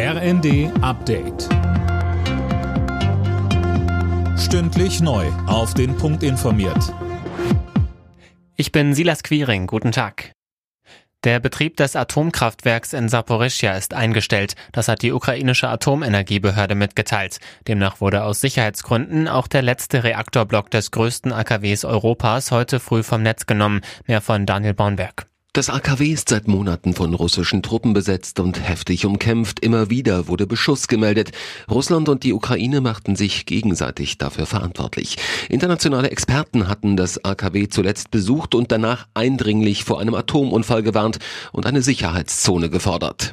RND Update. Stündlich neu. Auf den Punkt informiert. Ich bin Silas Quiring. Guten Tag. Der Betrieb des Atomkraftwerks in Saporischja ist eingestellt. Das hat die ukrainische Atomenergiebehörde mitgeteilt. Demnach wurde aus Sicherheitsgründen auch der letzte Reaktorblock des größten AKWs Europas heute früh vom Netz genommen. Mehr von Daniel Baunberg. Das AKW ist seit Monaten von russischen Truppen besetzt und heftig umkämpft. Immer wieder wurde Beschuss gemeldet. Russland und die Ukraine machten sich gegenseitig dafür verantwortlich. Internationale Experten hatten das AKW zuletzt besucht und danach eindringlich vor einem Atomunfall gewarnt und eine Sicherheitszone gefordert.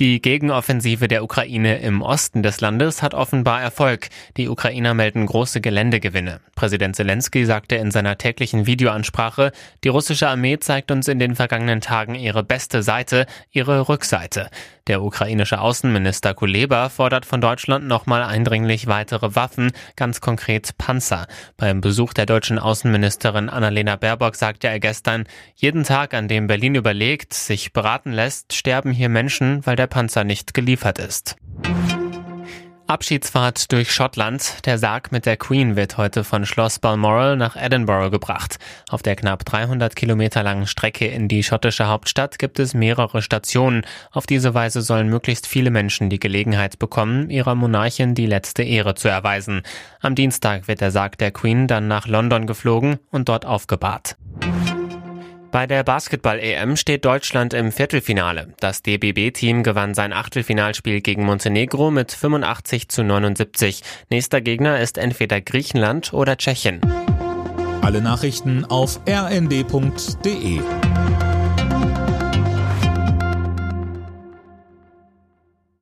Die Gegenoffensive der Ukraine im Osten des Landes hat offenbar Erfolg. Die Ukrainer melden große Geländegewinne. Präsident Zelensky sagte in seiner täglichen Videoansprache, die russische Armee zeigt uns in den vergangenen Tagen ihre beste Seite, ihre Rückseite. Der ukrainische Außenminister Kuleba fordert von Deutschland nochmal eindringlich weitere Waffen, ganz konkret Panzer. Beim Besuch der deutschen Außenministerin Annalena Baerbock sagte er gestern, jeden Tag, an dem Berlin überlegt, sich beraten lässt, sterben hier Menschen, weil der Panzer nicht geliefert ist. Abschiedsfahrt durch Schottland. Der Sarg mit der Queen wird heute von Schloss Balmoral nach Edinburgh gebracht. Auf der knapp 300 Kilometer langen Strecke in die schottische Hauptstadt gibt es mehrere Stationen. Auf diese Weise sollen möglichst viele Menschen die Gelegenheit bekommen, ihrer Monarchin die letzte Ehre zu erweisen. Am Dienstag wird der Sarg der Queen dann nach London geflogen und dort aufgebahrt. Bei der Basketball-EM steht Deutschland im Viertelfinale. Das DBB-Team gewann sein Achtelfinalspiel gegen Montenegro mit 85 zu 79. Nächster Gegner ist entweder Griechenland oder Tschechien. Alle Nachrichten auf rnd.de